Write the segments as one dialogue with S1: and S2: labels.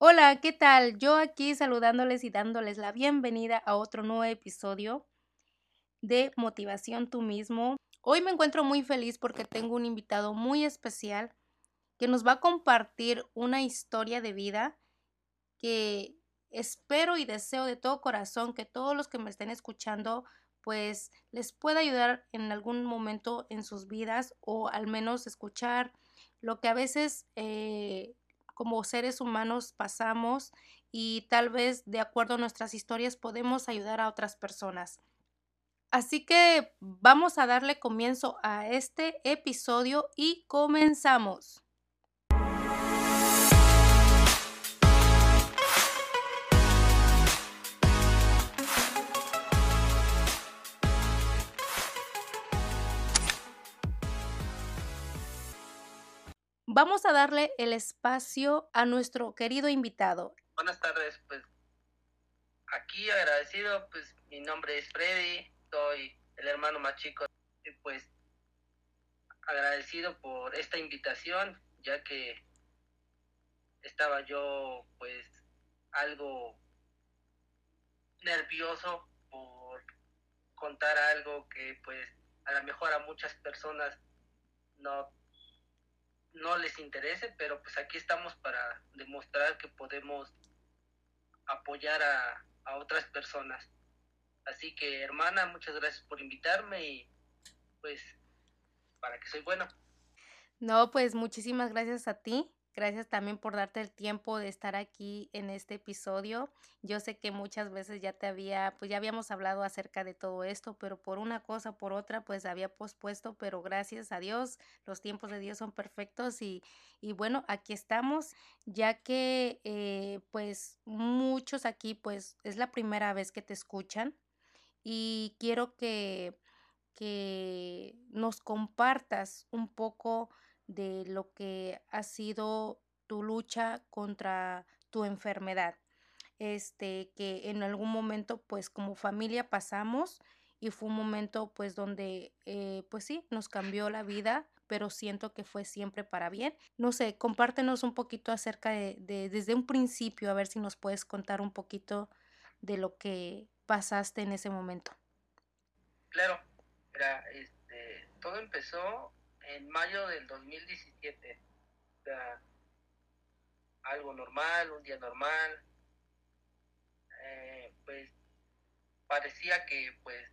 S1: Hola, ¿qué tal? Yo aquí saludándoles y dándoles la bienvenida a otro nuevo episodio de Motivación tú mismo. Hoy me encuentro muy feliz porque tengo un invitado muy especial que nos va a compartir una historia de vida que espero y deseo de todo corazón que todos los que me estén escuchando pues les pueda ayudar en algún momento en sus vidas o al menos escuchar lo que a veces eh, como seres humanos pasamos y tal vez de acuerdo a nuestras historias podemos ayudar a otras personas. Así que vamos a darle comienzo a este episodio y comenzamos. Vamos a darle el espacio a nuestro querido invitado.
S2: Buenas tardes, pues aquí agradecido, pues mi nombre es Freddy, soy el hermano más chico y pues agradecido por esta invitación, ya que estaba yo pues algo nervioso por contar algo que pues a lo mejor a muchas personas no no les interese, pero pues aquí estamos para demostrar que podemos apoyar a, a otras personas. Así que hermana, muchas gracias por invitarme y pues para que soy bueno.
S1: No, pues muchísimas gracias a ti. Gracias también por darte el tiempo de estar aquí en este episodio. Yo sé que muchas veces ya te había, pues ya habíamos hablado acerca de todo esto, pero por una cosa, por otra, pues había pospuesto, pero gracias a Dios, los tiempos de Dios son perfectos y, y bueno, aquí estamos, ya que eh, pues muchos aquí, pues es la primera vez que te escuchan y quiero que, que nos compartas un poco de lo que ha sido tu lucha contra tu enfermedad. Este, que en algún momento, pues como familia pasamos y fue un momento pues donde, eh, pues sí, nos cambió la vida, pero siento que fue siempre para bien. No sé, compártenos un poquito acerca de, de desde un principio, a ver si nos puedes contar un poquito de lo que pasaste en ese momento.
S2: Claro, era, este, todo empezó en mayo del 2017. O sea, algo normal, un día normal. Eh, pues parecía que pues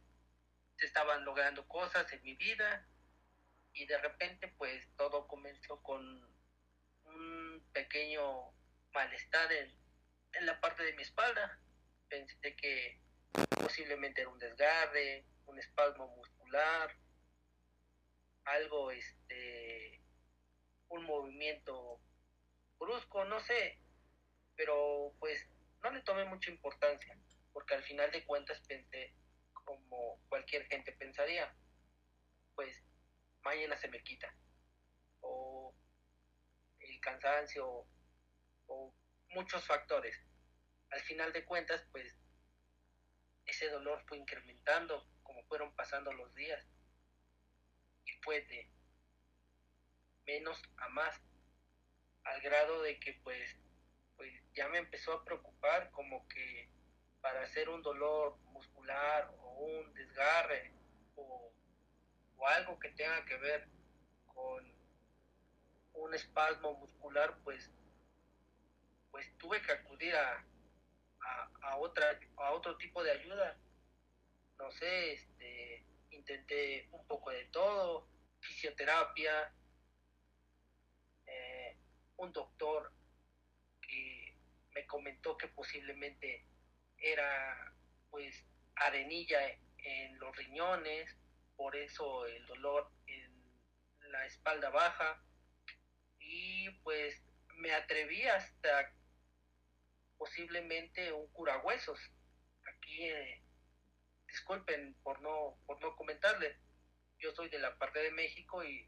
S2: se estaban logrando cosas en mi vida y de repente pues todo comenzó con un pequeño malestar en, en la parte de mi espalda. Pensé que posiblemente era un desgarre, un espasmo muscular, algo, este, un movimiento brusco, no sé, pero pues no le tomé mucha importancia, porque al final de cuentas pensé como cualquier gente pensaría, pues mañana se me quita, o el cansancio, o muchos factores. Al final de cuentas, pues ese dolor fue incrementando como fueron pasando los días puede menos a más, al grado de que pues, pues ya me empezó a preocupar como que para hacer un dolor muscular o un desgarre o, algo que tenga que ver con un espasmo muscular, pues, pues tuve que acudir a, a, a, otra, a otro tipo de ayuda. No sé, este, intenté un poco de todo, fisioterapia, eh, un doctor que me comentó que posiblemente era pues arenilla en los riñones, por eso el dolor en la espalda baja y pues me atreví hasta posiblemente un curahuesos. Aquí eh, disculpen por no por no comentarle, yo soy de la parte de México y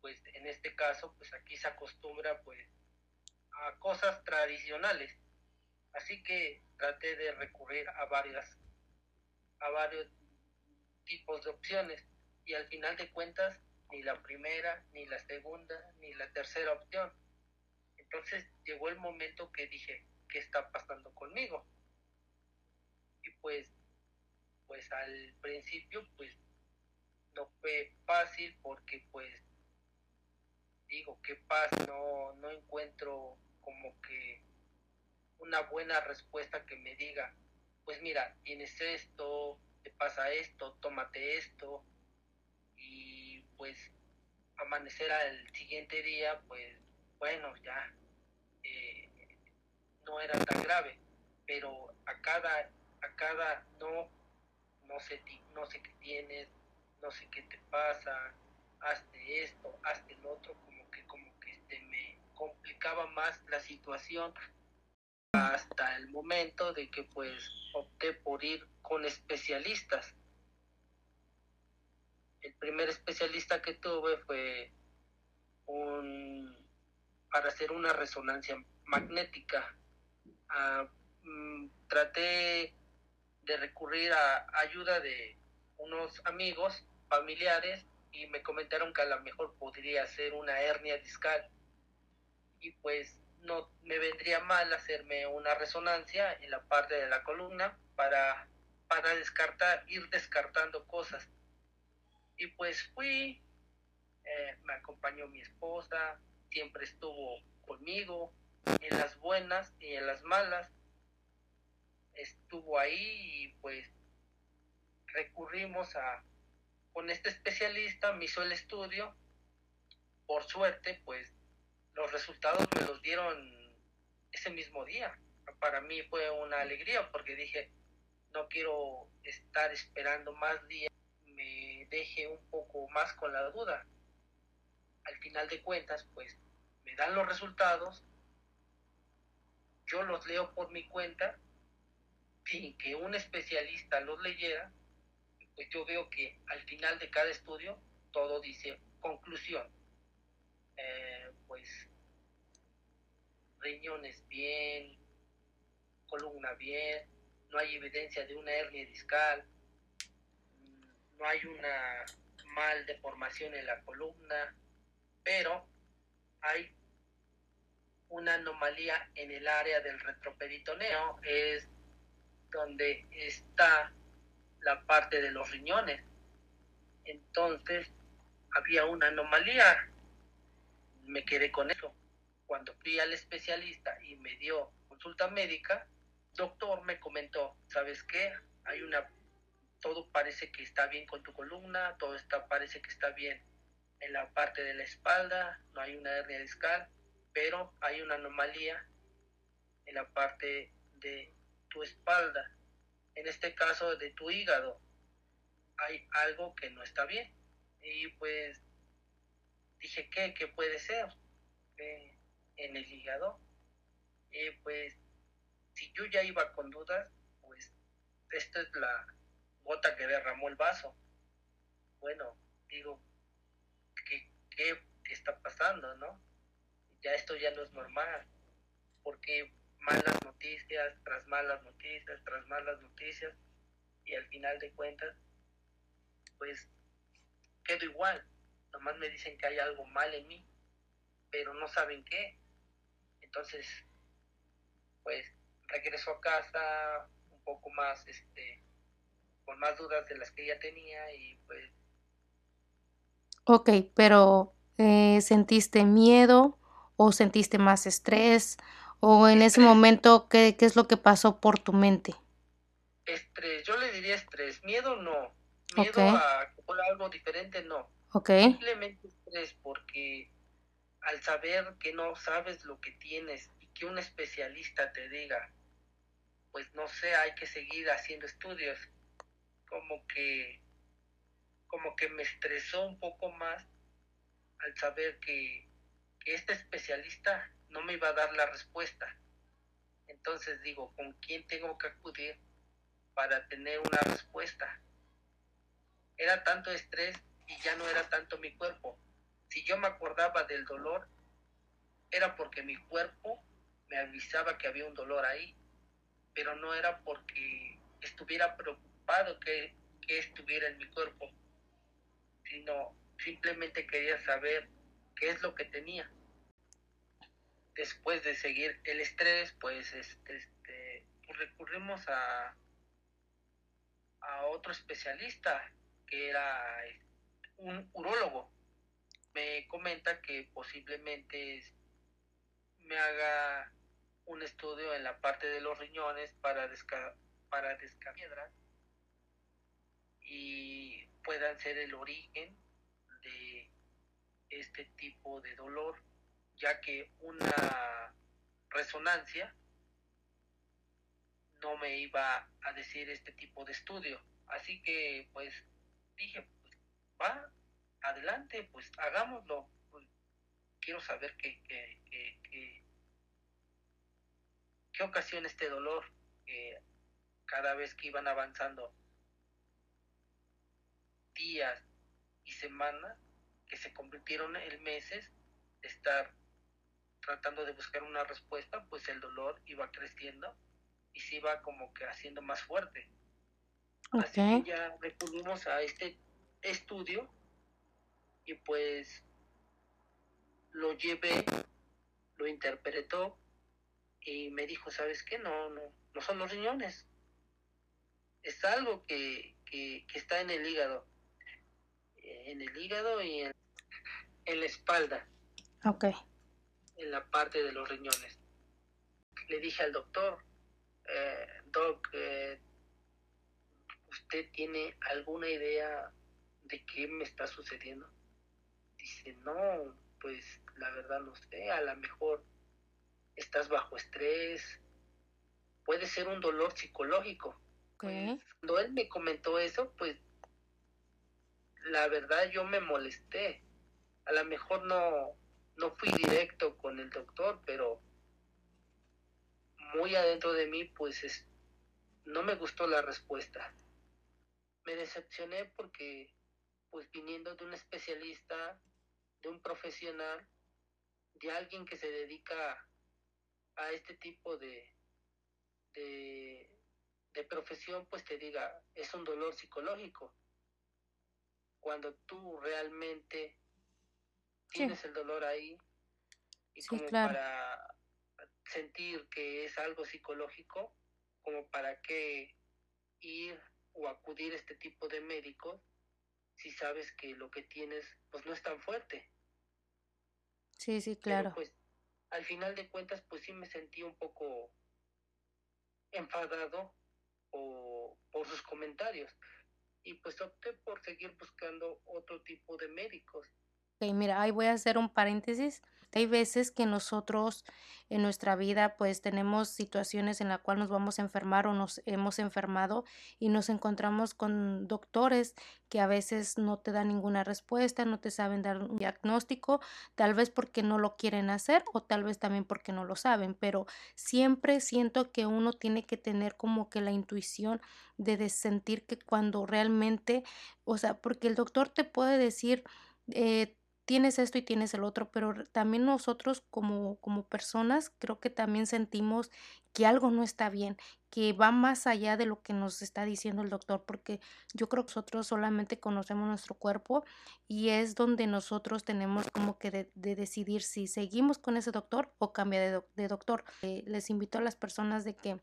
S2: pues en este caso pues aquí se acostumbra pues a cosas tradicionales. Así que traté de recurrir a varias a varios tipos de opciones y al final de cuentas ni la primera ni la segunda ni la tercera opción. Entonces llegó el momento que dije, ¿qué está pasando conmigo? Y pues, pues al principio, pues no fue fácil porque pues digo, ¿qué pasa? No, no encuentro como que una buena respuesta que me diga, pues mira, tienes esto, te pasa esto, tómate esto, y pues amanecer al siguiente día, pues bueno, ya eh, no era tan grave, pero a cada, a cada no, no sé, no sé qué tienes, no sé qué te pasa, hazte esto, hazte el otro, como que, como que este, me complicaba más la situación hasta el momento de que pues opté por ir con especialistas. El primer especialista que tuve fue un para hacer una resonancia magnética. Ah, mm, traté de recurrir a ayuda de unos amigos familiares y me comentaron que a lo mejor podría ser una hernia discal y pues no me vendría mal hacerme una resonancia en la parte de la columna para, para descartar, ir descartando cosas. Y pues fui, eh, me acompañó mi esposa, siempre estuvo conmigo, en las buenas y en las malas. Estuvo ahí y pues recurrimos a, con este especialista, me hizo el estudio. Por suerte, pues los resultados me los dieron ese mismo día. Para mí fue una alegría porque dije, no quiero estar esperando más días, me deje un poco más con la duda. Al final de cuentas, pues me dan los resultados, yo los leo por mi cuenta, sin que un especialista los leyera, pues yo veo que al final de cada estudio todo dice conclusión. Eh, pues riñones bien, columna bien, no hay evidencia de una hernia discal, no hay una mal deformación en la columna, pero hay una anomalía en el área del retroperitoneo, es donde está la parte de los riñones. Entonces había una anomalía, me quedé con eso. Cuando fui al especialista y me dio consulta médica, doctor me comentó, ¿sabes qué? Hay una, todo parece que está bien con tu columna, todo está, parece que está bien en la parte de la espalda, no hay una hernia discal, pero hay una anomalía en la parte de tu espalda, en este caso de tu hígado. Hay algo que no está bien. Y pues dije, ¿qué? ¿Qué puede ser? en el hígado. Y pues si yo ya iba con dudas, pues esta es la gota que derramó el vaso. Bueno, digo, ¿qué, está pasando, no? Ya esto ya no es normal, porque malas noticias tras malas noticias tras malas noticias y al final de cuentas, pues quedo igual. Nomás me dicen que hay algo mal en mí, pero no saben qué. Entonces, pues regreso a casa un poco más, este, con más dudas de las que ya tenía y pues...
S1: Ok, pero eh, ¿sentiste miedo o sentiste más estrés? ¿O en ese momento qué, qué es lo que pasó por tu mente?
S2: Estrés, yo le diría estrés, miedo no, miedo a algo diferente no.
S1: Okay.
S2: Simplemente estrés porque al saber que no sabes lo que tienes y que un especialista te diga, pues no sé, hay que seguir haciendo estudios, como que, como que me estresó un poco más al saber que, que este especialista no me iba a dar la respuesta. Entonces digo, ¿con quién tengo que acudir para tener una respuesta? Era tanto estrés y ya no era tanto mi cuerpo, si yo me acordaba del dolor, era porque mi cuerpo me avisaba que había un dolor ahí, pero no era porque estuviera preocupado que, estuviera en mi cuerpo, sino simplemente quería saber qué es lo que tenía. Después de seguir el estrés, pues este, este pues recurrimos a, a otro especialista que era un urólogo. Me comenta que posiblemente me haga un estudio en la parte de los riñones para, desca para y puedan ser el origen de este tipo de dolor ya que una resonancia no me iba a decir este tipo de estudio. Así que pues dije, pues va, adelante, pues hagámoslo. Pues, quiero saber qué, qué, qué, ocasiona este dolor cada vez que iban avanzando días y semanas que se convirtieron en meses de estar tratando de buscar una respuesta, pues el dolor iba creciendo y se iba como que haciendo más fuerte. Así que ya recurrimos a este estudio y pues lo llevé, lo interpretó y me dijo, ¿sabes qué? No, no, no son los riñones. Es algo que, que, está en el hígado. En el hígado y en, en la espalda.
S1: Ok
S2: en la parte de los riñones. Le dije al doctor, eh, Doc, eh, ¿usted tiene alguna idea de qué me está sucediendo? Dice, no, pues la verdad no sé, a lo mejor estás bajo estrés, puede ser un dolor psicológico. cuando él me comentó eso, pues la verdad yo me molesté. A lo mejor no, no fui directo con el doctor, pero muy adentro de mí, pues es, no me gustó la respuesta. Me decepcioné porque, pues viniendo de un especialista, de un profesional, de alguien que se dedica a este tipo de, de, de profesión, pues te diga, es un dolor psicológico. Cuando tú realmente tienes el dolor ahí y como para sentir que es algo psicológico, como para qué ir o acudir a este tipo de médicos si sabes que lo que tienes pues no es tan fuerte.
S1: Sí, sí, claro.
S2: pues al final de cuentas pues sí me sentí un poco enfadado o, por sus comentarios y pues opté por seguir buscando otro tipo de médicos
S1: Ok, mira, ahí voy a hacer un paréntesis. Hay veces que nosotros en nuestra vida pues tenemos situaciones en la cual nos vamos a enfermar o nos hemos enfermado y nos encontramos con doctores que a veces no te dan ninguna respuesta, no te saben dar un diagnóstico, tal vez porque no lo quieren hacer o tal vez también porque no lo saben, pero siempre siento que uno tiene que tener como que la intuición de sentir que cuando realmente, o sea, porque el doctor te puede decir, eh, tienes esto y tienes el otro, pero también nosotros como, como personas creo que también sentimos que algo no está bien, que va más allá de lo que nos está diciendo el doctor, porque yo creo que nosotros solamente conocemos nuestro cuerpo y es donde nosotros tenemos como que de, decidir si seguimos con ese doctor o cambia de, doctor. Eh, les invito a las personas de que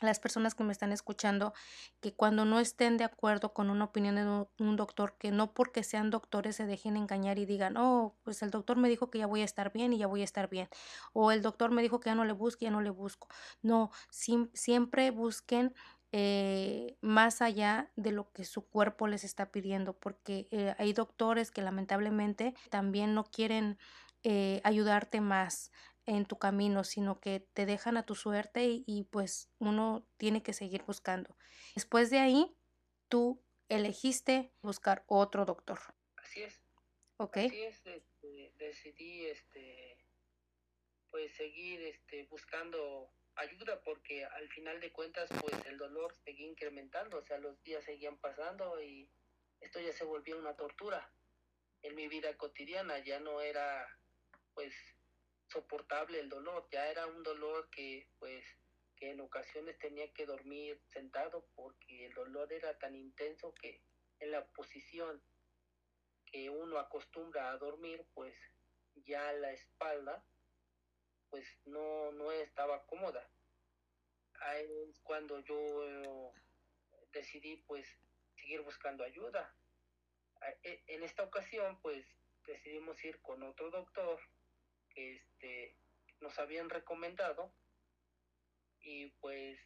S1: las personas que me están escuchando que cuando no estén de acuerdo con una opinión de un, doctor, que no porque sean doctores se dejen engañar y digan, oh, pues el doctor me dijo que ya voy a estar bien y ya voy a estar bien. O el doctor me dijo que ya no le busque, ya no le busco. No, siempre busquen eh, más allá de lo que su cuerpo les está pidiendo, porque eh, hay doctores que lamentablemente también no quieren eh, ayudarte más en tu camino, sino que te dejan a tu suerte y, pues uno tiene que seguir buscando. Después de ahí, tú elegiste buscar otro doctor.
S2: Así es.
S1: Ok.
S2: Así es, este, decidí este, pues seguir este, buscando ayuda porque al final de cuentas pues el dolor seguía incrementando, o sea, los días seguían pasando y esto ya se volvió una tortura en mi vida cotidiana, ya no era pues soportable el dolor, ya era un dolor que pues que en ocasiones tenía que dormir sentado porque el dolor era tan intenso que en la posición que uno acostumbra a dormir pues ya la espalda pues no, no estaba cómoda. Ahí es cuando yo decidí pues seguir buscando ayuda. E, en esta ocasión pues decidimos ir con otro doctor este, nos habían recomendado y pues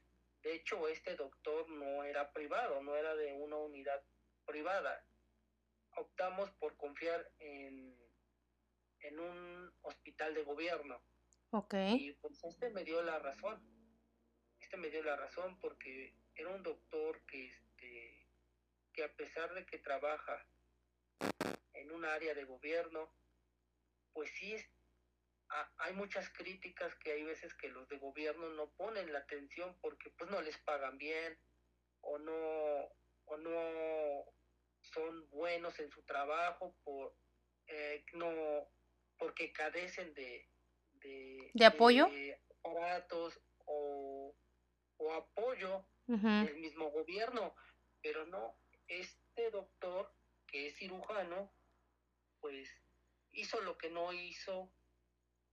S2: de hecho este doctor no era privado, no era de una unidad privada. Optamos por confiar en, en un hospital de gobierno.
S1: Ok.
S2: Y pues este me dio la razón. Este me dio la razón porque era un doctor que, este, que a pesar de que trabaja en un área de gobierno, pues sí es, hay muchas críticas que hay veces que los de gobierno no ponen la atención porque pues no les pagan bien o no o no son buenos en su trabajo por eh, no porque carecen de
S1: de, apoyo
S2: aparatos o, o apoyo del mismo gobierno. Pero no este doctor que es cirujano pues hizo lo que no hizo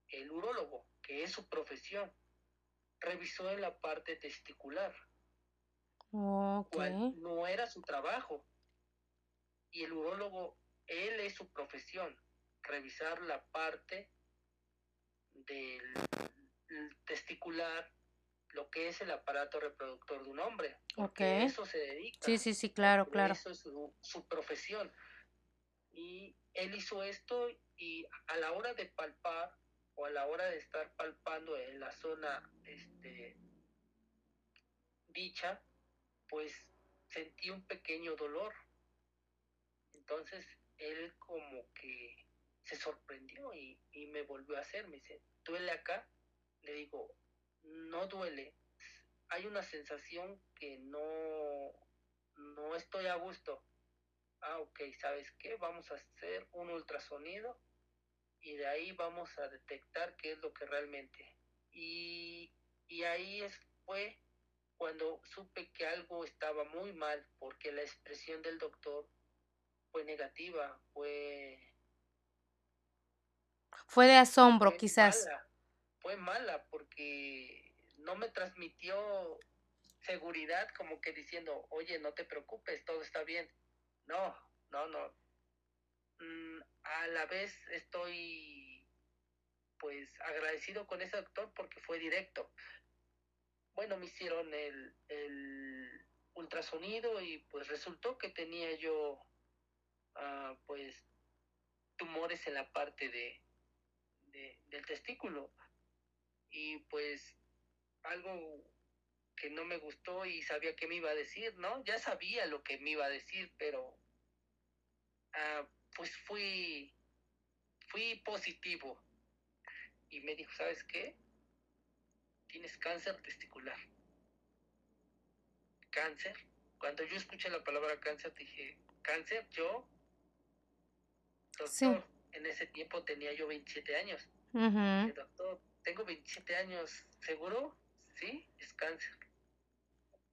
S2: el urólogo, que es su profesión. Revisó en la parte testicular, cual no era su trabajo. Y el urólogo, él es su profesión, revisar la parte del testicular, lo que es el aparato reproductor de un hombre. Porque eso se dedica.
S1: Sí, sí, sí, claro, claro.
S2: Eso es su, su profesión. Y él hizo esto y a la hora de palpar o a la hora de estar palpando en la zona este, dicha, pues sentí un pequeño dolor. Entonces él como que se sorprendió y, y me volvió a hacer, me dice, ¿duele acá? Le digo, no duele, hay una sensación que no, no estoy a gusto ah, ok, ¿sabes qué? Vamos a hacer un ultrasonido y de ahí vamos a detectar qué es lo que realmente. Y, y ahí es, fue cuando supe que algo estaba muy mal, porque la expresión del doctor fue negativa, fue...
S1: Fue de asombro, quizás.
S2: fue mala porque no me transmitió seguridad como que diciendo, oye, no te preocupes, todo está bien. No, no, no. Mm, a la vez estoy pues agradecido con ese doctor porque fue directo. Bueno, me hicieron el, el ultrasonido y pues resultó que tenía yo ah, pues tumores en la parte de, de, del testículo y pues algo que no me gustó y sabía que me iba a decir, ¿no? Ya sabía lo que me iba a decir, pero ah, pues fui, fui positivo. Y me dijo, ¿sabes qué? Tienes cáncer testicular. ¿Cáncer? Cuando yo escuché la palabra cáncer, dije, ¿cáncer? Yo, doctor, en ese tiempo tenía yo 27 años. doctor, tengo 27 años, ¿seguro? Sí, es cáncer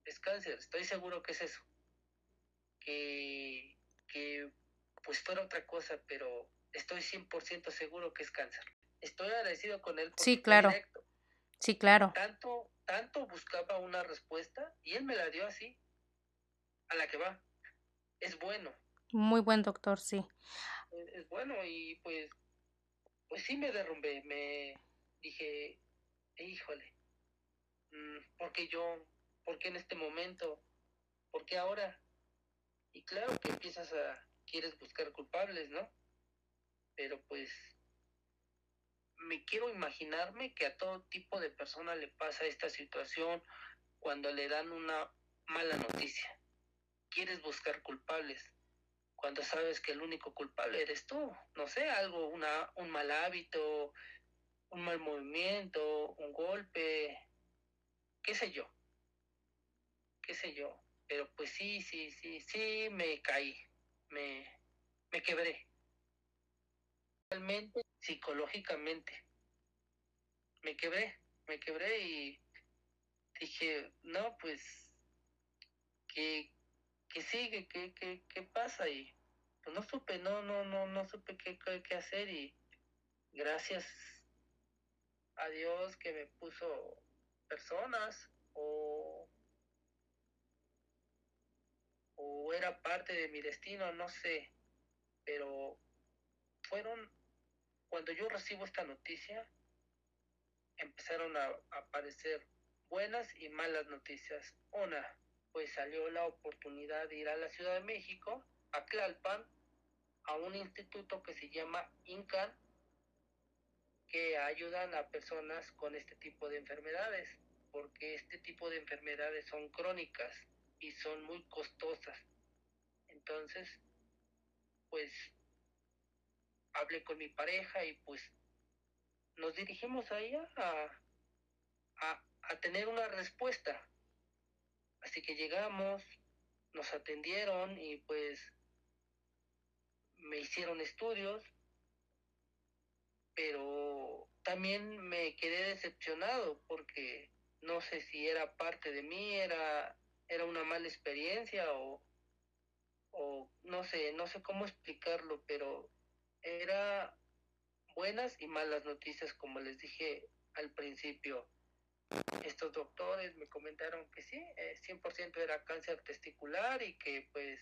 S2: es cáncer, estoy seguro que es eso. Que, que pues fuera otra cosa, pero estoy 100% seguro que es cáncer. Estoy agradecido con él.
S1: sí, claro. Sí, claro.
S2: Tanto, tanto buscaba una respuesta y él me la dio así, a la que va. Es bueno.
S1: Muy buen doctor, sí.
S2: Es, bueno y pues, pues sí me derrumbé, me dije, híjole, mm, porque yo ¿Por qué en este momento? ¿Por qué ahora? Y claro que empiezas a, quieres buscar culpables, ¿no? Pero pues me quiero imaginarme que a todo tipo de persona le pasa esta situación cuando le dan una mala noticia. Quieres buscar culpables cuando sabes que el único culpable eres tú. No sé, algo, una, un mal hábito, un mal movimiento, un golpe, qué sé yo qué sé yo, pero pues sí, sí, sí, sí me caí, me, me quebré. Realmente, psicológicamente, me quebré, me quebré y dije, no, pues, ¿qué, qué sigue? ¿Qué, qué, qué pasa? Y pues no supe, no, no, no, no supe qué, qué, qué hacer y gracias a Dios que me puso personas o, o era parte de mi destino, no sé, pero fueron, cuando yo recibo esta noticia, empezaron a, aparecer buenas y malas noticias. Una, pues salió la oportunidad de ir a la Ciudad de México, a Tlalpan, a un instituto que se llama INCAN, que ayudan a personas con este tipo de enfermedades, porque este tipo de enfermedades son crónicas y son muy costosas. Entonces, pues hablé con mi pareja y pues nos dirigimos allá a, a, a tener una respuesta. Así que llegamos, nos atendieron y pues me hicieron estudios, pero también me quedé decepcionado porque no sé si era parte de mí, era, era una mala experiencia o, o no sé, no sé cómo explicarlo, pero era buenas y malas noticias, como les dije al principio. Estos doctores me comentaron que sí, 100% eh, era cáncer testicular y que pues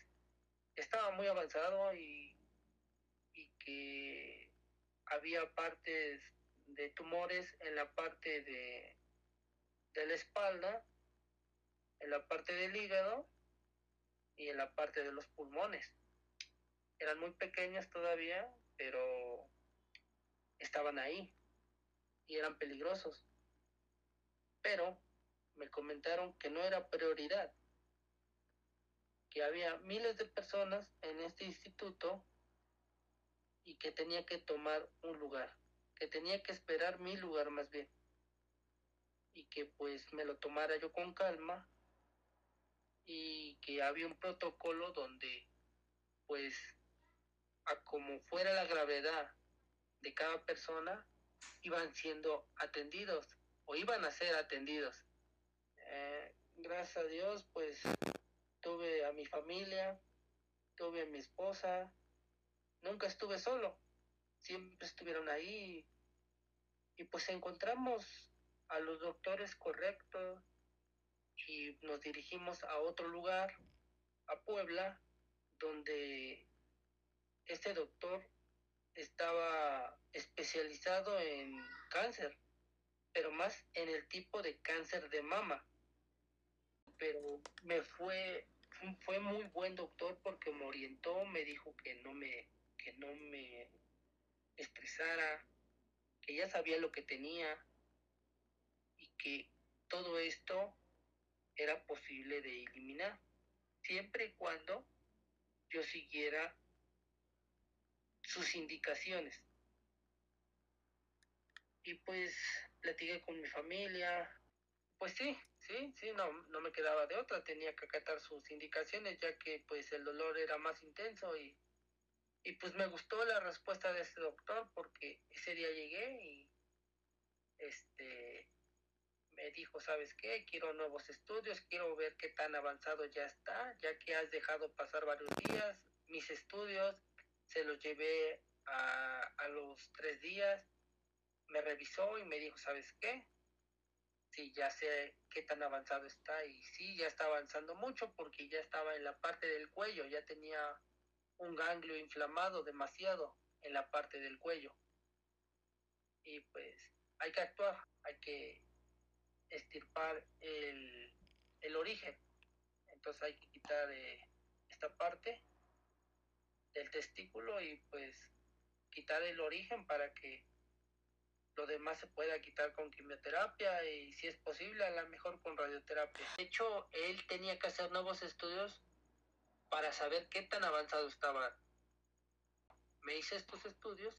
S2: estaba muy avanzado y, y que había partes de tumores en la parte de, de la espalda, en la parte del hígado y en la parte de los pulmones. Eran muy pequeñas todavía, pero estaban ahí y eran peligrosos. Pero me comentaron que no era prioridad, que había miles de personas en este instituto y que tenía que tomar un lugar, que tenía que esperar mi lugar más bien. Y que pues me lo tomara yo con calma y que había un protocolo donde pues a como fuera la gravedad de cada persona iban siendo atendidos o iban a ser atendidos. Eh, gracias a Dios, pues tuve a mi familia, tuve a mi esposa, nunca estuve solo, siempre estuvieron ahí y pues encontramos a los doctores correctos y nos dirigimos a otro lugar, a Puebla, donde este doctor estaba especializado en cáncer, pero más en el tipo de cáncer de mama. Pero me fue, fue muy buen doctor porque me orientó, me dijo que no me, que no me estresara, que ya sabía lo que tenía y que todo esto era posible de eliminar, siempre y cuando yo siguiera sus indicaciones. Y pues platiqué con mi familia. Pues sí, sí, sí, no, no me quedaba de otra, tenía que acatar sus indicaciones ya que pues el dolor era más intenso y, y pues me gustó la respuesta de este doctor porque ese día llegué y este me dijo, ¿sabes qué? Quiero nuevos estudios, quiero ver qué tan avanzado ya está, ya que has dejado pasar varios días, mis estudios, se los llevé a, a los tres días, me revisó y me dijo, ¿sabes qué? Sí, ya sé qué tan avanzado está y sí, ya está avanzando mucho porque ya estaba en la parte del cuello, ya tenía un ganglio inflamado demasiado en la parte del cuello. Y pues hay que actuar, hay que estirpar el, el origen. Entonces hay que quitar eh, esta parte del testículo y pues quitar el origen para que lo demás se pueda quitar con quimioterapia y si es posible a lo mejor con radioterapia. De hecho, él tenía que hacer nuevos estudios para saber qué tan avanzado estaba. Me hice estos estudios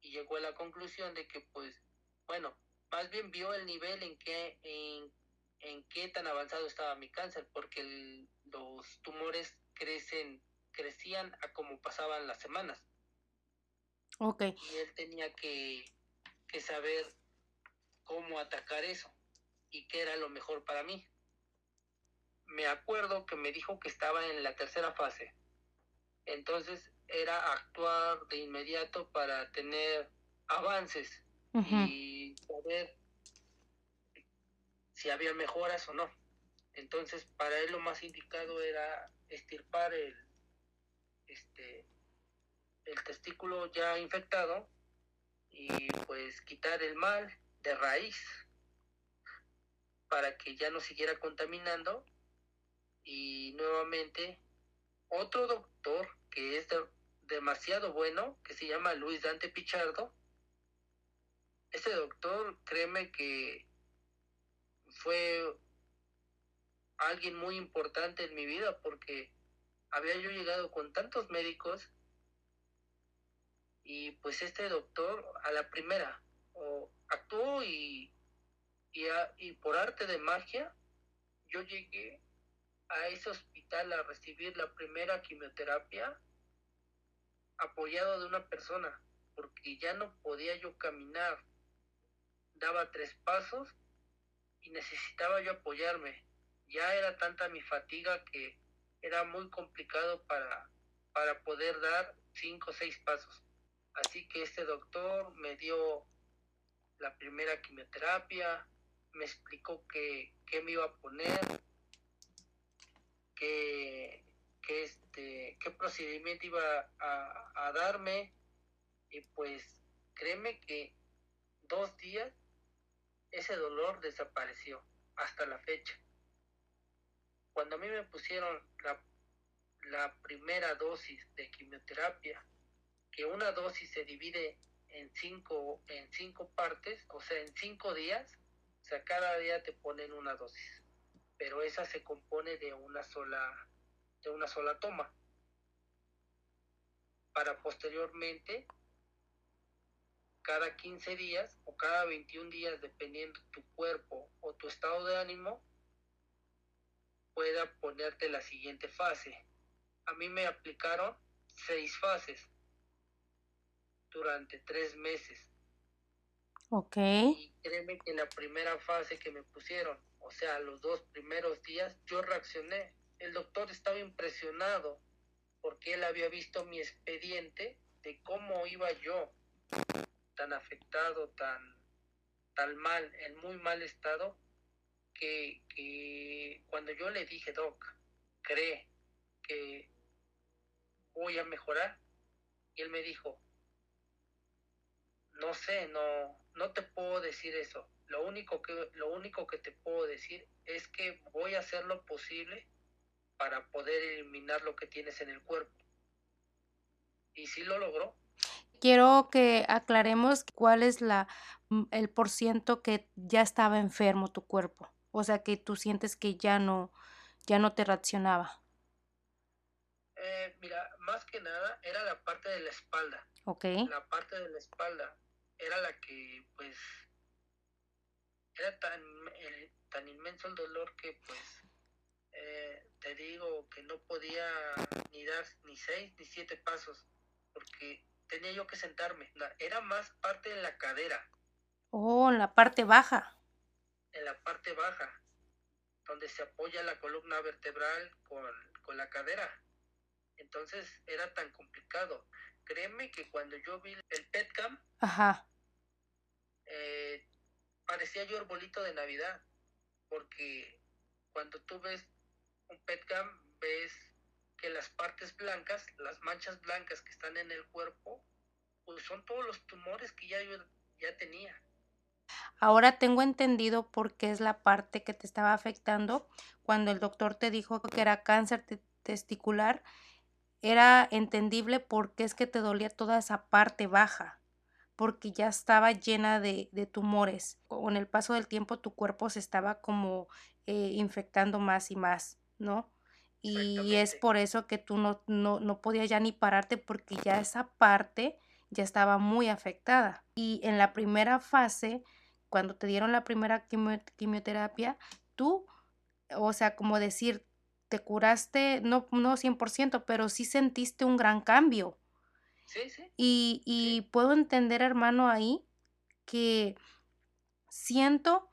S2: y llegó a la conclusión de que pues, bueno, más bien vio el nivel en que en, en qué tan avanzado estaba mi cáncer, porque los tumores crecen crecían a como pasaban las semanas.
S1: Ok.
S2: Y él tenía que, que saber cómo atacar eso y qué era lo mejor para mí. Me acuerdo que me dijo que estaba en la tercera fase. Entonces era actuar de inmediato para tener avances y ver si había mejoras o no. Entonces, para él lo más indicado era estirpar el, este, el testículo ya infectado y pues quitar el mal de raíz para que ya no siguiera contaminando y nuevamente otro doctor que es demasiado bueno que se llama Luis Dante Pichardo ese doctor créeme que fue alguien muy importante en mi vida porque había yo llegado con tantos médicos y pues este doctor a la primera actuó y por arte de magia yo llegué a ese hospital a recibir la primera quimioterapia apoyado de una persona porque ya no podía yo caminar daba tres pasos y necesitaba yo apoyarme ya era tanta mi fatiga que era muy complicado para, para poder dar cinco o seis pasos. Así que este doctor me dio la primera quimioterapia, me explicó qué, me iba a poner, qué, este, qué procedimiento iba a, a darme y pues créeme que dos días ese dolor desapareció hasta la fecha. Cuando a mí me pusieron la, primera dosis de quimioterapia, que una dosis se divide en cinco, en cinco partes, o sea, en cinco días, o sea, cada día te ponen una dosis, pero esa se compone de una sola, de una sola toma, para posteriormente, cada 15 días o cada 21 días, dependiendo tu cuerpo o tu estado de ánimo, pueda ponerte la siguiente fase. A mí me aplicaron seis fases durante tres meses.
S1: Ok.
S2: Y créeme que en la primera fase que me pusieron, o sea, los dos primeros días, yo reaccioné. El doctor estaba impresionado porque él había visto mi expediente de cómo iba yo tan afectado, tan, tan mal, en muy mal estado, que, cuando yo le dije, Doc, cree que voy a mejorar, y él me dijo, no sé, no, no te puedo decir eso. Lo único que, lo único que te puedo decir es que voy a hacer lo posible para poder eliminar lo que tienes en el cuerpo. Y sí lo logró.
S1: Quiero que aclaremos cuál es la, mm, el por ciento que ya estaba enfermo tu cuerpo. O sea, que tú sientes que ya no, ya no te reaccionaba.
S2: Eh, mira, más que nada era la parte de la espalda.
S1: Ok.
S2: La parte de la espalda era la que, pues, era tan, tan inmenso el dolor que, pues, eh, te digo que no podía ni dar ni seis ni siete pasos porque tenía yo que sentarme. Era más parte de la cadera.
S1: Oh, en la parte baja
S2: en la parte baja, donde se apoya la columna vertebral con, la cadera. Entonces era tan complicado. Créeme que cuando yo vi el PETCAM,
S1: Ajá.
S2: Eh, parecía yo arbolito de Navidad, porque cuando tú ves un PETCAM, ves que las partes blancas, las manchas blancas que están en el cuerpo, pues son todos los tumores que ya yo ya tenía.
S1: Ahora tengo entendido por qué es la parte que te estaba afectando. Cuando el doctor te dijo que era cáncer testicular, era entendible porque es que te dolía toda esa parte baja, porque ya estaba llena de, tumores. Con el paso del tiempo tu cuerpo se estaba como eh, infectando más y más, ¿no? Y es por eso que tú no, no, no podías ya ni pararte porque ya esa parte ya estaba muy afectada. Y en la primera fase cuando te dieron la primera quimioterapia, tú, o sea, como decir, te curaste, no, no 100%, pero sí sentiste un gran cambio.
S2: Sí, sí.
S1: Y, y puedo entender, hermano, ahí que siento,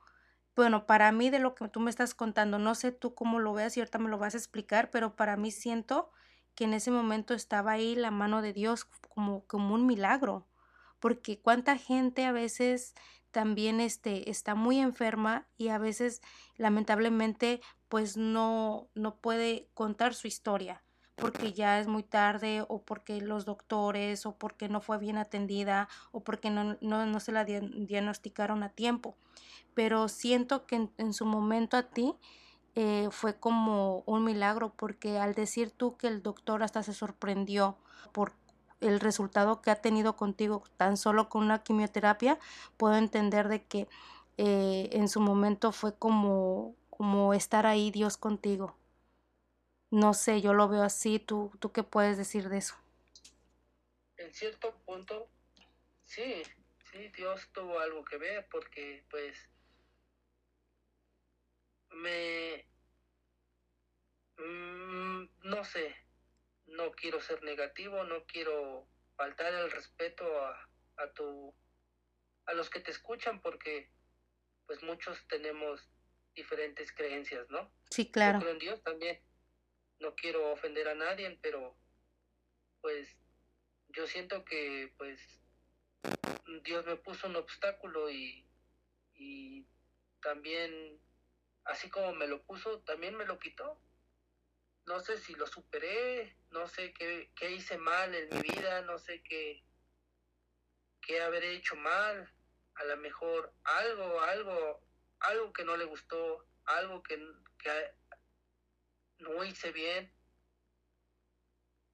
S1: bueno, para mí de lo que tú me estás contando, no sé tú cómo lo veas y ahorita me lo vas a explicar, pero para mí siento que en ese momento estaba ahí la mano de Dios como, como un milagro porque cuánta gente a veces también este, está muy enferma y a veces lamentablemente pues no, no puede contar su historia porque ya es muy tarde o porque los doctores o porque no fue bien atendida o porque no, no, se la diagnosticaron a tiempo. Pero siento que en, su momento a ti eh, fue como un milagro porque al decir tú que el doctor hasta se sorprendió por el resultado que ha tenido contigo tan solo con una quimioterapia, puedo entender de que eh, en su momento fue como, como estar ahí Dios contigo. No sé, yo lo veo así. ¿Tú, ¿Tú qué puedes decir de eso?
S2: En cierto punto, sí, sí, Dios tuvo algo que ver porque pues me... Mm, no sé, no quiero ser negativo, no quiero faltar el respeto a, a tu a los que te escuchan porque pues muchos tenemos diferentes creencias, ¿no?
S1: Sí, claro.
S2: Yo creo en Dios también. No quiero ofender a nadie, pero pues yo siento que pues Dios me puso un obstáculo y, y también así como me lo puso, también me lo quitó. No sé si lo superé, no sé qué, qué hice mal en mi vida, no sé qué, qué habré hecho mal, a lo mejor algo, algo, algo que no le gustó, algo que, que no hice bien,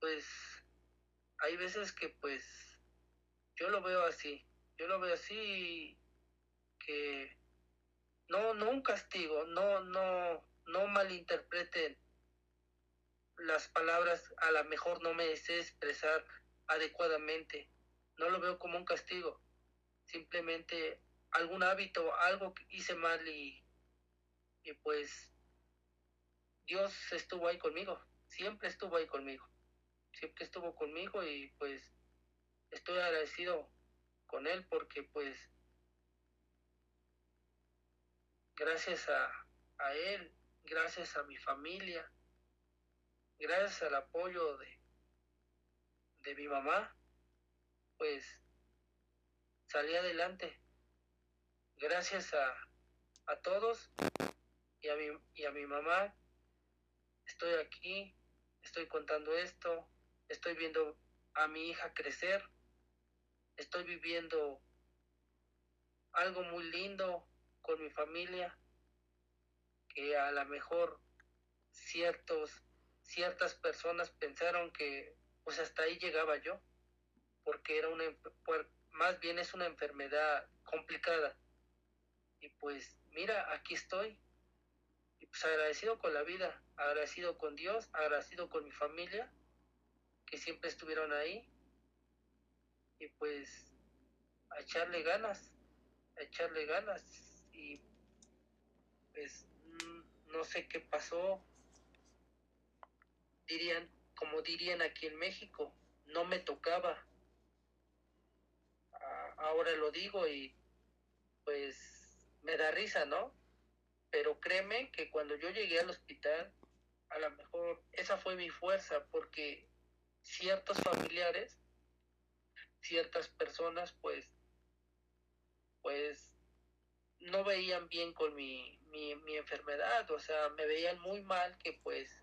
S2: pues hay veces que pues yo lo veo así, yo lo veo así que no, no un castigo, no, no, no malinterpreten las palabras a lo mejor no me sé expresar adecuadamente. No lo veo como un castigo. Simplemente algún hábito, algo que hice mal y, y pues Dios estuvo ahí conmigo. Siempre estuvo ahí conmigo. Siempre estuvo conmigo y pues estoy agradecido con Él porque pues gracias a, Él, gracias a mi familia, gracias al apoyo de, de mi mamá, pues salí adelante. Gracias a, a todos y a, mi, y a mi mamá, estoy aquí, estoy contando esto, estoy viendo a mi hija crecer, estoy viviendo algo muy lindo con mi familia, que a lo mejor ciertos ciertas personas pensaron que pues hasta ahí llegaba yo, porque era una, más bien es una enfermedad complicada. Y pues mira, aquí estoy. Y pues agradecido con la vida, agradecido con Dios, agradecido con mi familia, que siempre estuvieron ahí. Y pues a echarle ganas, a echarle ganas. Y pues mm, no sé qué pasó, dirían, como dirían aquí en México, no me tocaba. ahora lo digo y pues me da risa, ¿no? Pero créeme que cuando yo llegué al hospital, a lo mejor esa fue mi fuerza, porque ciertos familiares, ciertas personas, pues, pues, no veían bien con mi, mi, mi enfermedad, o sea, me veían muy mal que pues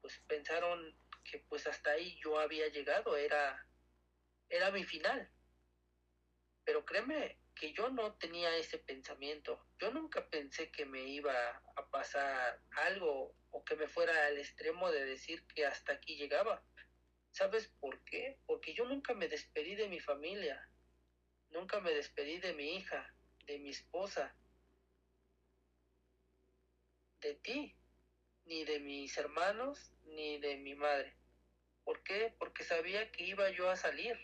S2: pues pensaron que pues hasta ahí yo había llegado, era, era mi final. Pero créeme que yo no tenía ese pensamiento. Yo nunca pensé que me iba a pasar algo que me fuera al extremo de decir que hasta aquí llegaba. ¿Sabes por qué? Porque yo nunca me despedí de mi familia, nunca me despedí de mi hija, de mi esposa, de ti ni de mis hermanos, ni de mi madre. ¿Por qué? Porque sabía que iba yo a salir.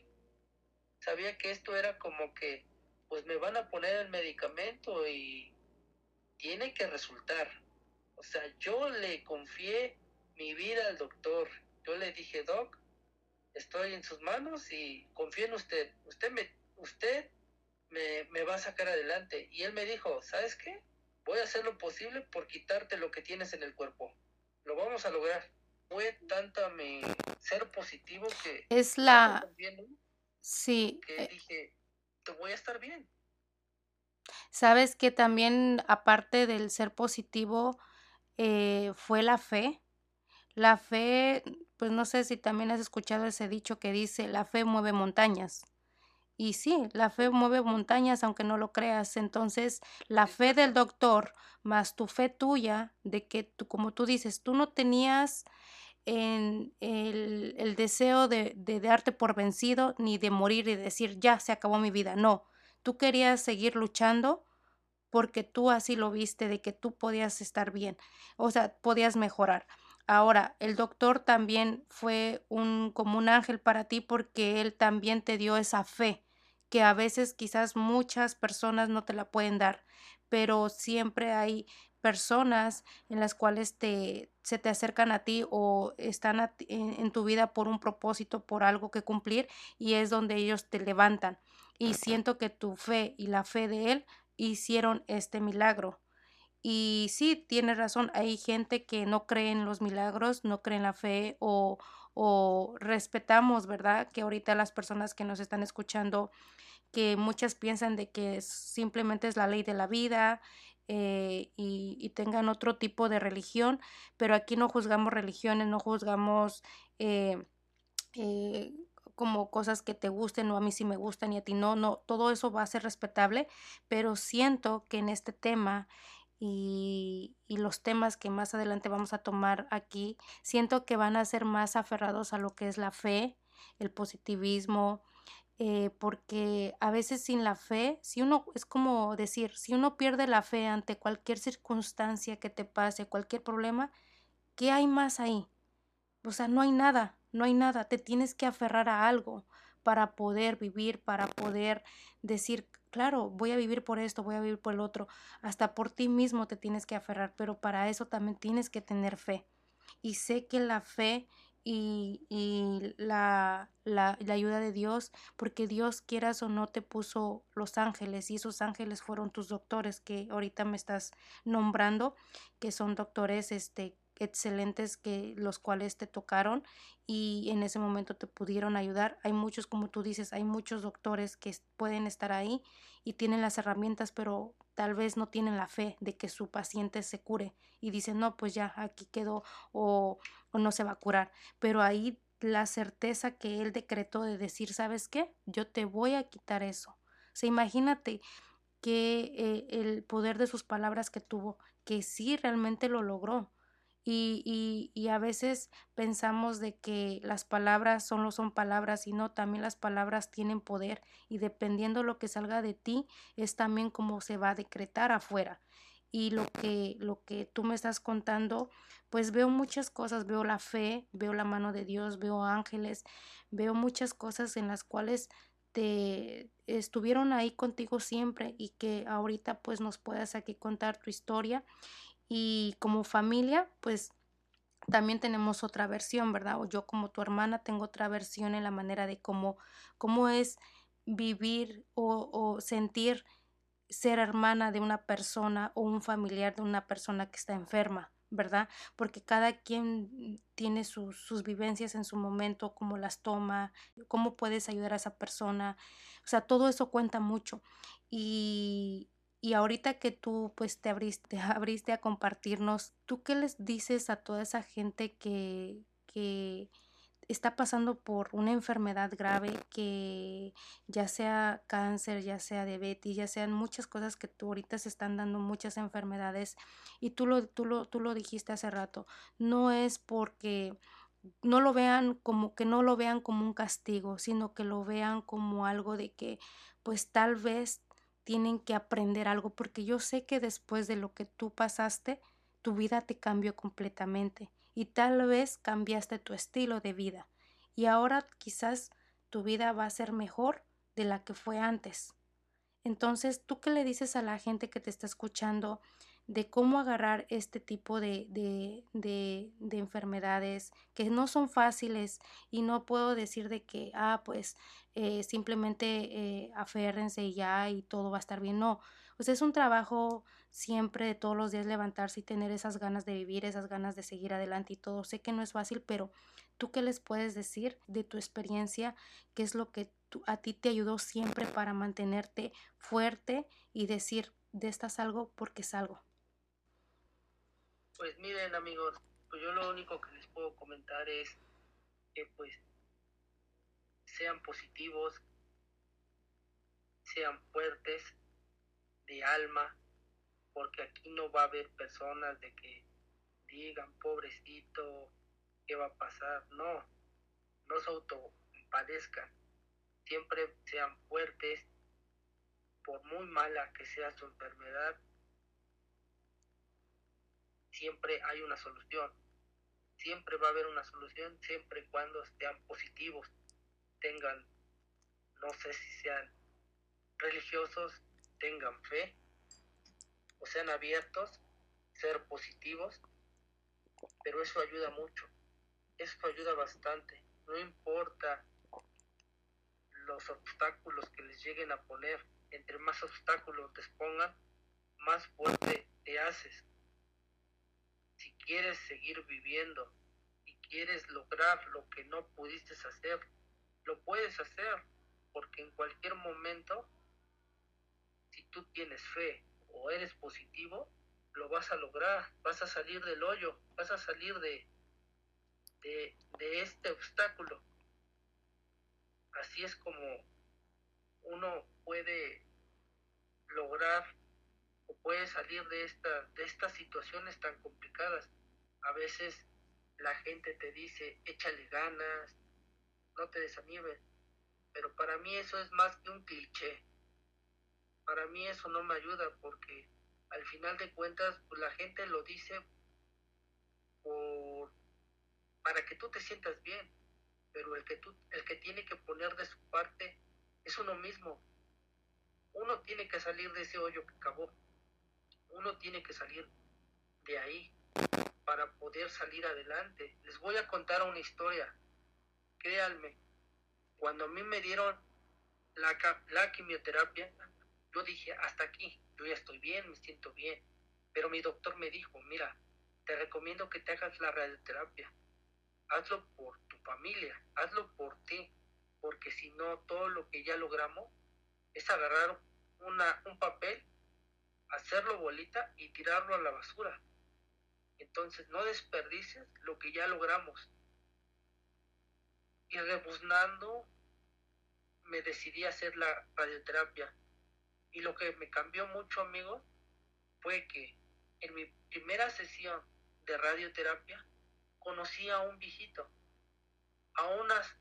S2: Sabía que esto era como que, pues me van a poner el medicamento y tiene que resultar. O sea, yo le confié mi vida al doctor. Yo le dije, doc, estoy en sus manos y confío en usted. Usted me, usted me, me va a sacar adelante. Y él me dijo, ¿sabes qué? voy a hacer lo posible por quitarte lo que tienes en el cuerpo. Lo vamos a lograr. Fue tanta mi ser positivo que...
S1: Es la... Sí.
S2: Que eh dije, te voy a estar bien.
S1: Sabes que también, aparte del ser positivo, eh, fue la fe. La fe, pues no sé si también has escuchado ese dicho que dice, la fe mueve montañas. Y sí, la fe mueve montañas aunque no lo creas. Entonces, la fe del doctor más tu fe tuya de que tú, como tú dices, tú no tenías en el, el deseo de, de darte por vencido ni de morir y decir, ya se acabó mi vida. No, tú querías seguir luchando porque tú así lo viste, de que tú podías estar bien, o sea, podías mejorar. Ahora, el doctor también fue un como un ángel para ti porque él también te dio esa fe que a veces quizás muchas personas no te la pueden dar, pero siempre hay personas en las cuales te, se te acercan a ti o están en, en, tu vida por un propósito, por algo que cumplir y es donde ellos te levantan. Y siento que tu fe y la fe de él hicieron este milagro. Y sí, tiene razón, hay gente que no cree en los milagros, no cree en la fe o, o respetamos, ¿verdad? Que ahorita las personas que nos están escuchando, que muchas piensan de que simplemente es la ley de la vida eh, y, y, tengan otro tipo de religión, pero aquí no juzgamos religiones, no juzgamos eh, eh, como cosas que te gusten o a mí sí me gustan y a ti no, no, todo eso va a ser respetable, pero siento que en este tema y, y, los temas que más adelante vamos a tomar aquí, siento que van a ser más aferrados a lo que es la fe, el positivismo, eh, porque a veces sin la fe, si uno, es como decir, si uno pierde la fe ante cualquier circunstancia que te pase, cualquier problema, ¿qué hay más ahí? O sea, no hay nada, no hay nada, te tienes que aferrar a algo para poder vivir, para poder decir, claro, voy a vivir por esto, voy a vivir por el otro, hasta por ti mismo te tienes que aferrar, pero para eso también tienes que tener fe. Y sé que la fe y, y la, la, ayuda de Dios, porque Dios quieras o no te puso los ángeles y esos ángeles fueron tus doctores que ahorita me estás nombrando, que son doctores este, excelentes que los cuales te tocaron y en ese momento te pudieron ayudar. Hay muchos, como tú dices, hay muchos doctores que pueden estar ahí y tienen las herramientas, pero tal vez no tienen la fe de que su paciente se cure y dicen, no, pues ya aquí quedó o, no se va a curar. Pero ahí la certeza que él decretó de decir, ¿sabes qué? Yo te voy a quitar eso. O sea, imagínate que eh, el poder de sus palabras que tuvo, que sí realmente lo logró. Y, y, y, a veces pensamos de que las palabras solo son palabras y no, también las palabras tienen poder y dependiendo lo que salga de ti es también como se va a decretar afuera. Y lo que, lo que tú me estás contando, pues veo muchas cosas, veo la fe, veo la mano de Dios, veo ángeles, veo muchas cosas en las cuales te estuvieron ahí contigo siempre y que ahorita pues nos puedas aquí contar tu historia y como familia, pues también tenemos otra versión, ¿verdad? O yo como tu hermana tengo otra versión en la manera de cómo, cómo es vivir o, o sentir ser hermana de una persona o un familiar de una persona que está enferma, ¿verdad? Porque cada quien tiene sus, sus vivencias en su momento, cómo las toma, cómo puedes ayudar a esa persona. O sea, todo eso cuenta mucho. Y, y ahorita que tú pues te abriste, abriste a compartirnos, ¿tú qué les dices a toda esa gente que, que está pasando por una enfermedad grave que ya sea cáncer, ya sea diabetes, ya sean muchas cosas que tú ahorita se están dando muchas enfermedades y tú lo, tú lo, tú lo dijiste hace rato, no es porque no lo vean como que no lo vean como un castigo, sino que lo vean como algo de que pues tal vez tienen que aprender algo porque yo sé que después de lo que tú pasaste, tu vida te cambió completamente y tal vez cambiaste tu estilo de vida y ahora quizás tu vida va a ser mejor de la que fue antes. Entonces, ¿tú qué le dices a la gente que te está escuchando de cómo agarrar este tipo de, de, de, de, enfermedades que no son fáciles y no puedo decir de que, ah, pues eh, simplemente eh, aférrense y ya y todo va a estar bien. No, pues es un trabajo siempre de todos los días levantarse y tener esas ganas de vivir, esas ganas de seguir adelante y todo. Sé que no es fácil, pero tú qué les puedes decir de tu experiencia, qué es lo que a ti te ayudó siempre para mantenerte fuerte y decir, de esta salgo porque salgo?
S2: Pues miren amigos, pues yo lo único que les puedo comentar es que pues sean positivos, sean fuertes de alma, porque aquí no va a haber personas de que digan, pobrecito, ¿qué va a pasar? No, no se autopadezcan, siempre sean fuertes, por muy mala que sea su enfermedad, siempre hay una solución, siempre va a haber una solución, siempre y cuando sean positivos, tengan, no sé si sean religiosos, tengan fe, o sean abiertos, ser positivos, pero eso ayuda mucho, eso ayuda bastante, no importa los obstáculos que les lleguen a poner, entre más obstáculos te pongan, más fuerte te haces. Quieres seguir viviendo y quieres lograr lo que no pudiste hacer, lo puedes hacer, porque en cualquier momento, si tú tienes fe o eres positivo, lo vas a lograr, vas a salir del hoyo, vas a salir de, de, de este obstáculo. Así es como uno puede lograr o puede salir de, esta, de estas situaciones tan complicadas. A veces la gente te dice, échale ganas, no te desanimes, pero para mí eso es más que un cliché. Para mí eso no me ayuda porque al final de cuentas pues, la gente lo dice por, para que tú te sientas bien, pero el que, tú, el que tiene que poner de su parte es uno mismo. Uno tiene que salir de ese hoyo que acabó. Uno tiene que salir de ahí para poder salir adelante. Les voy a contar una historia. Créanme, cuando a mí me dieron la, la quimioterapia, yo dije, hasta aquí, yo ya estoy bien, me siento bien. Pero mi doctor me dijo, mira, te recomiendo que te hagas la radioterapia. Hazlo por tu familia, hazlo por ti, porque si no, todo lo que ya logramos es agarrar una, un papel, hacerlo bolita y tirarlo a la basura. Entonces, no desperdices lo que ya logramos. Y rebuznando, me decidí a hacer la radioterapia. Y lo que me cambió mucho, amigos, fue que en mi primera sesión de radioterapia conocí a un viejito a,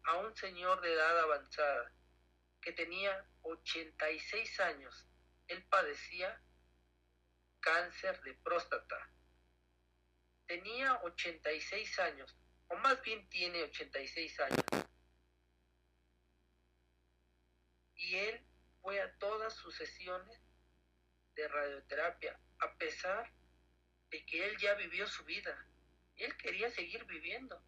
S2: a un señor de edad avanzada que tenía 86 años. Él padecía cáncer de próstata. Tenía 86 años, o más bien tiene 86 años. Y él fue a todas sus sesiones de radioterapia, a pesar de que él ya vivió su vida. Él quería seguir viviendo.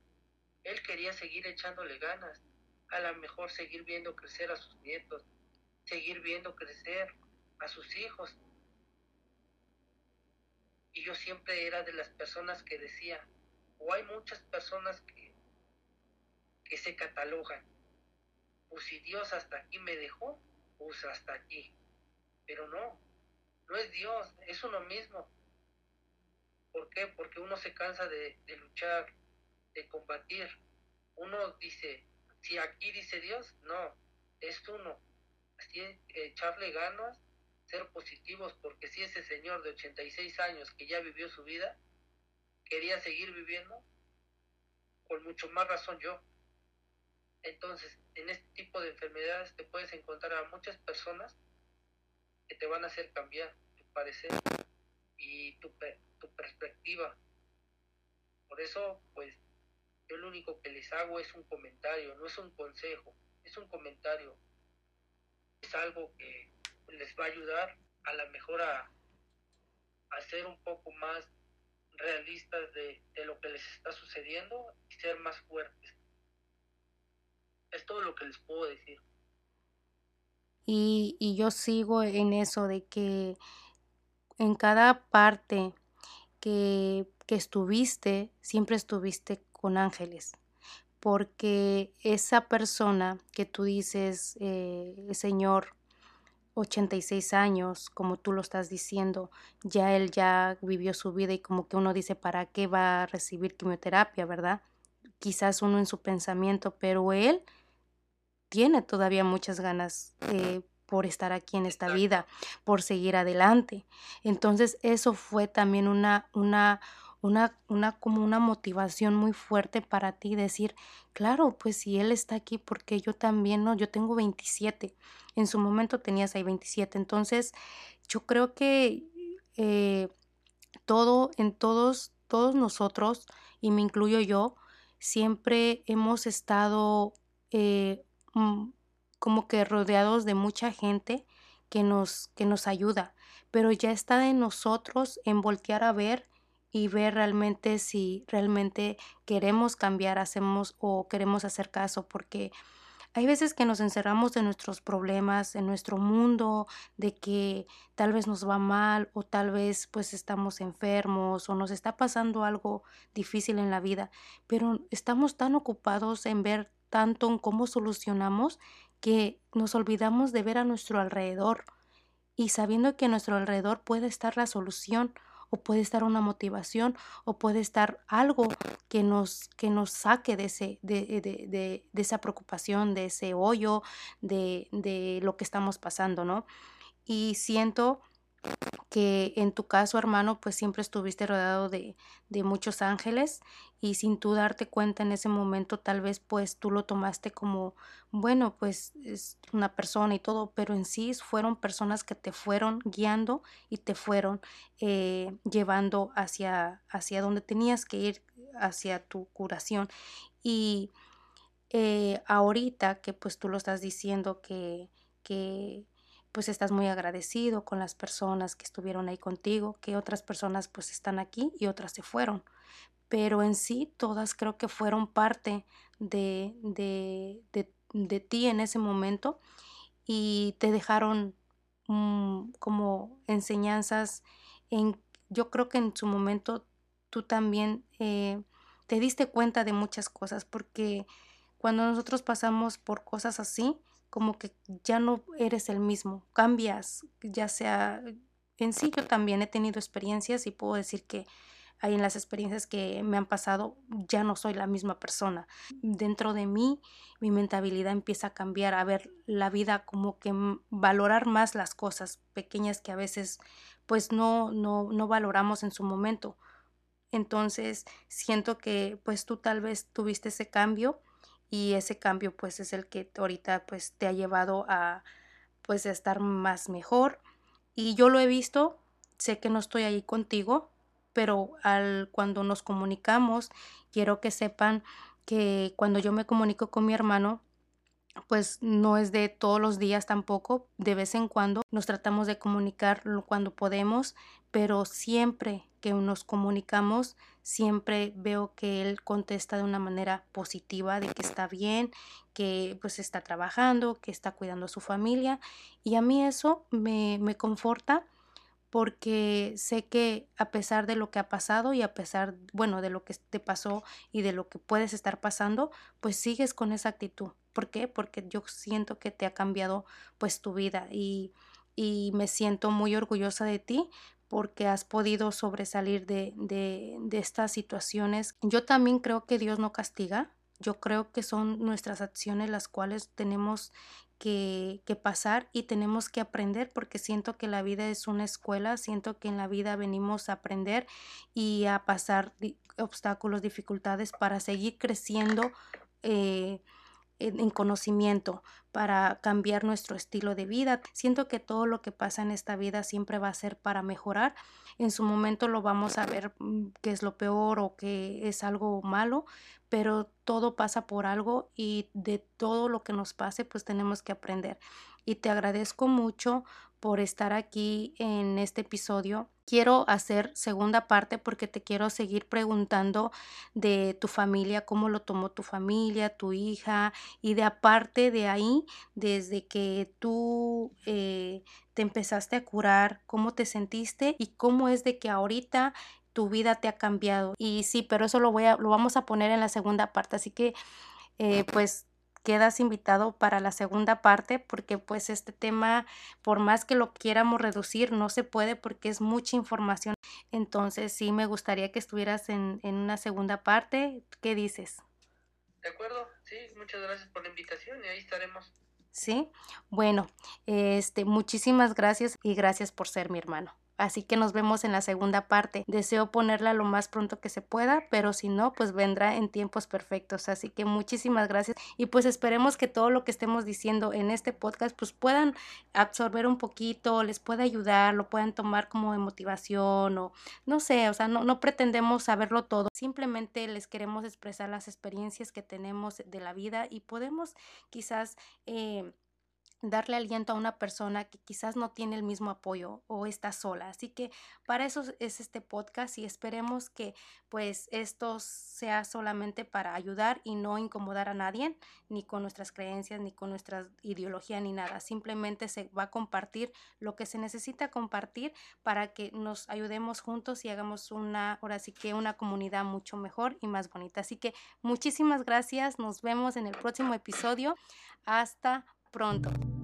S2: Él quería seguir echándole ganas, a lo mejor seguir viendo crecer a sus nietos, seguir viendo crecer a sus hijos. Y yo siempre era de las personas que decía, o hay muchas personas que, que se catalogan, pues si Dios hasta aquí me dejó, pues hasta aquí. Pero no, no es Dios, es uno mismo. ¿Por qué? Porque uno se cansa de, de luchar, de combatir. Uno dice, si aquí dice Dios, no, es uno. Así es, echarle ganas, ser positivos, porque si ese señor de 86 años que ya vivió su vida, quería seguir viviendo, con mucho más razón yo. Entonces, en este tipo de enfermedades te puedes encontrar a muchas personas que te van a hacer cambiar tu parecer y tu, tu perspectiva. Por eso, pues, yo lo único que les hago es un comentario, no es un consejo, es un comentario. Es algo que les va a ayudar a la mejor a, ser un poco más realistas de, lo que les está sucediendo y ser más fuertes. Es todo lo que les puedo decir.
S1: Y, y yo sigo en eso de que en cada parte que, que estuviste, siempre estuviste con ángeles, porque esa persona que tú dices, eh, señor, 86 años, como tú lo estás diciendo, ya él ya vivió su vida y como que uno dice, ¿para qué va a recibir quimioterapia, verdad? Quizás uno en su pensamiento, pero él tiene todavía muchas ganas eh, por estar aquí en esta vida, por seguir adelante. Entonces eso fue también una, una, una, una, como una motivación muy fuerte para ti decir, claro, pues si él está aquí, porque yo también, no, yo tengo 27, en su momento tenías ahí 27, entonces yo creo que eh, todo, en todos, todos nosotros, y me incluyo yo, siempre hemos estado eh, mm, como que rodeados de mucha gente que nos, que nos ayuda, pero ya está de nosotros en voltear a ver y ver realmente si realmente queremos cambiar, hacemos o queremos hacer caso, porque hay veces que nos encerramos en nuestros problemas, en nuestro mundo, de que tal vez nos va mal o tal vez pues estamos enfermos o nos está pasando algo difícil en la vida, pero estamos tan ocupados en ver tanto en cómo solucionamos que nos olvidamos de ver a nuestro alrededor y sabiendo que a nuestro alrededor puede estar la solución o puede estar una motivación o puede estar algo que nos, que nos saque de, ese, de, de, de, de esa preocupación, de ese hoyo, de, de lo que estamos pasando, ¿no? Y siento que en tu caso, hermano, pues siempre estuviste rodeado de, de, muchos ángeles y sin tú darte cuenta en ese momento, tal vez pues tú lo tomaste como, bueno, pues es una persona y todo, pero en sí fueron personas que te fueron guiando y te fueron eh, llevando hacia, hacia donde tenías que ir, hacia tu curación. Y eh, ahorita que pues tú lo estás diciendo que, que pues estás muy agradecido con las personas que estuvieron ahí contigo, que otras personas pues están aquí y otras se fueron. Pero en sí todas creo que fueron parte de, de, de, de ti en ese momento y te dejaron mm, como enseñanzas. En, yo creo que en su momento tú también eh, te diste cuenta de muchas cosas porque cuando nosotros pasamos por cosas así, como que ya no eres el mismo, cambias, ya sea en sí yo también he tenido experiencias y puedo decir que hay en las experiencias que me han pasado ya no soy la misma persona. Dentro de mí mi mentalidad empieza a cambiar, a ver la vida como que valorar más las cosas pequeñas que a veces pues no no no valoramos en su momento. Entonces, siento que pues tú tal vez tuviste ese cambio y ese cambio pues es el que ahorita pues te ha llevado a pues estar más mejor. Y yo lo he visto sé que no estoy ahí contigo pero al cuando nos comunicamos quiero que sepan que cuando yo me comunico con mi hermano pues no es de todos los días tampoco, de vez en cuando nos tratamos de comunicar cuando podemos, pero siempre que nos comunicamos, siempre veo que él contesta de una manera positiva, de que está bien, que pues está trabajando, que está cuidando a su familia y a mí eso me, me conforta porque sé que a pesar de lo que ha pasado y a pesar, bueno, de lo que te pasó y de lo que puedes estar pasando, pues sigues con esa actitud. ¿Por qué? Porque yo siento que te ha cambiado pues tu vida y, y me siento muy orgullosa de ti porque has podido sobresalir de, de, de estas situaciones. Yo también creo que Dios no castiga, yo creo que son nuestras acciones las cuales tenemos que, que, pasar y tenemos que aprender porque siento que la vida es una escuela, siento que en la vida venimos a aprender y a pasar obstáculos, dificultades para seguir creciendo. Eh, en conocimiento para cambiar nuestro estilo de vida. Siento que todo lo que pasa en esta vida siempre va a ser para mejorar. En su momento lo vamos a ver mm, que es lo peor o que es algo malo, pero todo pasa por algo y de todo lo que nos pase pues tenemos que aprender. Y te agradezco mucho por estar aquí en este episodio. Quiero hacer segunda parte porque te quiero seguir preguntando de tu familia, cómo lo tomó tu familia, tu hija y de aparte de ahí, desde que tú eh, te empezaste a curar, cómo te sentiste y cómo es de que ahorita tu vida te ha cambiado. Y sí, pero eso lo voy a, lo vamos a poner en la segunda parte. Así que eh, pues quedas invitado para la segunda parte porque pues este tema por más que lo quieramos reducir no se puede porque es mucha información entonces sí me gustaría que estuvieras en, en una segunda parte ¿qué dices?
S2: De acuerdo, sí, muchas gracias por la invitación y ahí estaremos.
S1: Sí, bueno, este, muchísimas gracias y gracias por ser mi hermano. Así que nos vemos en la segunda parte. Deseo ponerla lo más pronto que se pueda, pero si no, pues vendrá en tiempos perfectos. Así que muchísimas gracias y pues esperemos que todo lo que estemos diciendo en este podcast pues puedan absorber un poquito, les pueda ayudar, lo puedan tomar como de motivación o no sé, o sea, no, no pretendemos saberlo todo. Simplemente les queremos expresar las experiencias que tenemos de la vida y podemos quizás... Eh, darle aliento a una persona que quizás no tiene el mismo apoyo o está sola. Así que para eso es este podcast y esperemos que pues esto sea solamente para ayudar y no incomodar a nadie, ni con nuestras creencias, ni con nuestra ideología, ni nada. Simplemente se va a compartir lo que se necesita compartir para que nos ayudemos juntos y hagamos una, ahora sí que una comunidad mucho mejor y más bonita. Así que muchísimas gracias. Nos vemos en el próximo episodio. Hasta pronto.